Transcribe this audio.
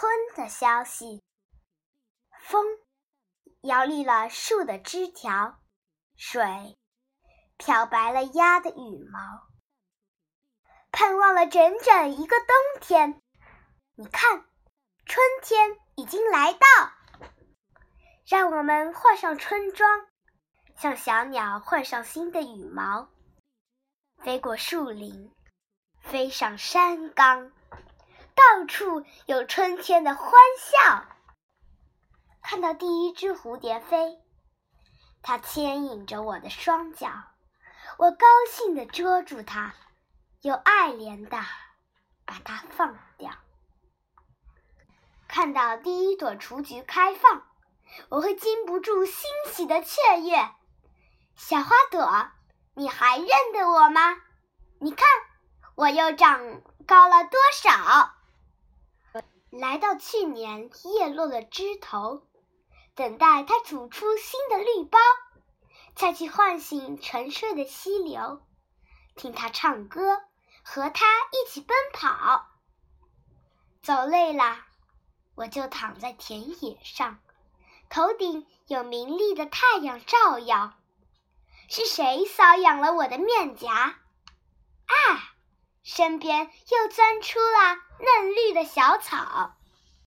春的消息。风摇绿了树的枝条，水漂白了鸭的羽毛。盼望了整整一个冬天，你看，春天已经来到。让我们换上春装，像小鸟换上新的羽毛，飞过树林，飞上山岗，到处有春天的欢笑。看到第一只蝴蝶飞，它牵引着我的双脚，我高兴地捉住它。又爱怜的把它放掉。看到第一朵雏菊开放，我会禁不住欣喜的雀跃。小花朵，你还认得我吗？你看，我又长高了多少？来到去年叶落的枝头，等待它吐出新的绿苞，再去唤醒沉睡的溪流，听它唱歌。和它一起奔跑，走累了，我就躺在田野上，头顶有明丽的太阳照耀。是谁搔痒了我的面颊？身边又钻出了嫩绿的小草。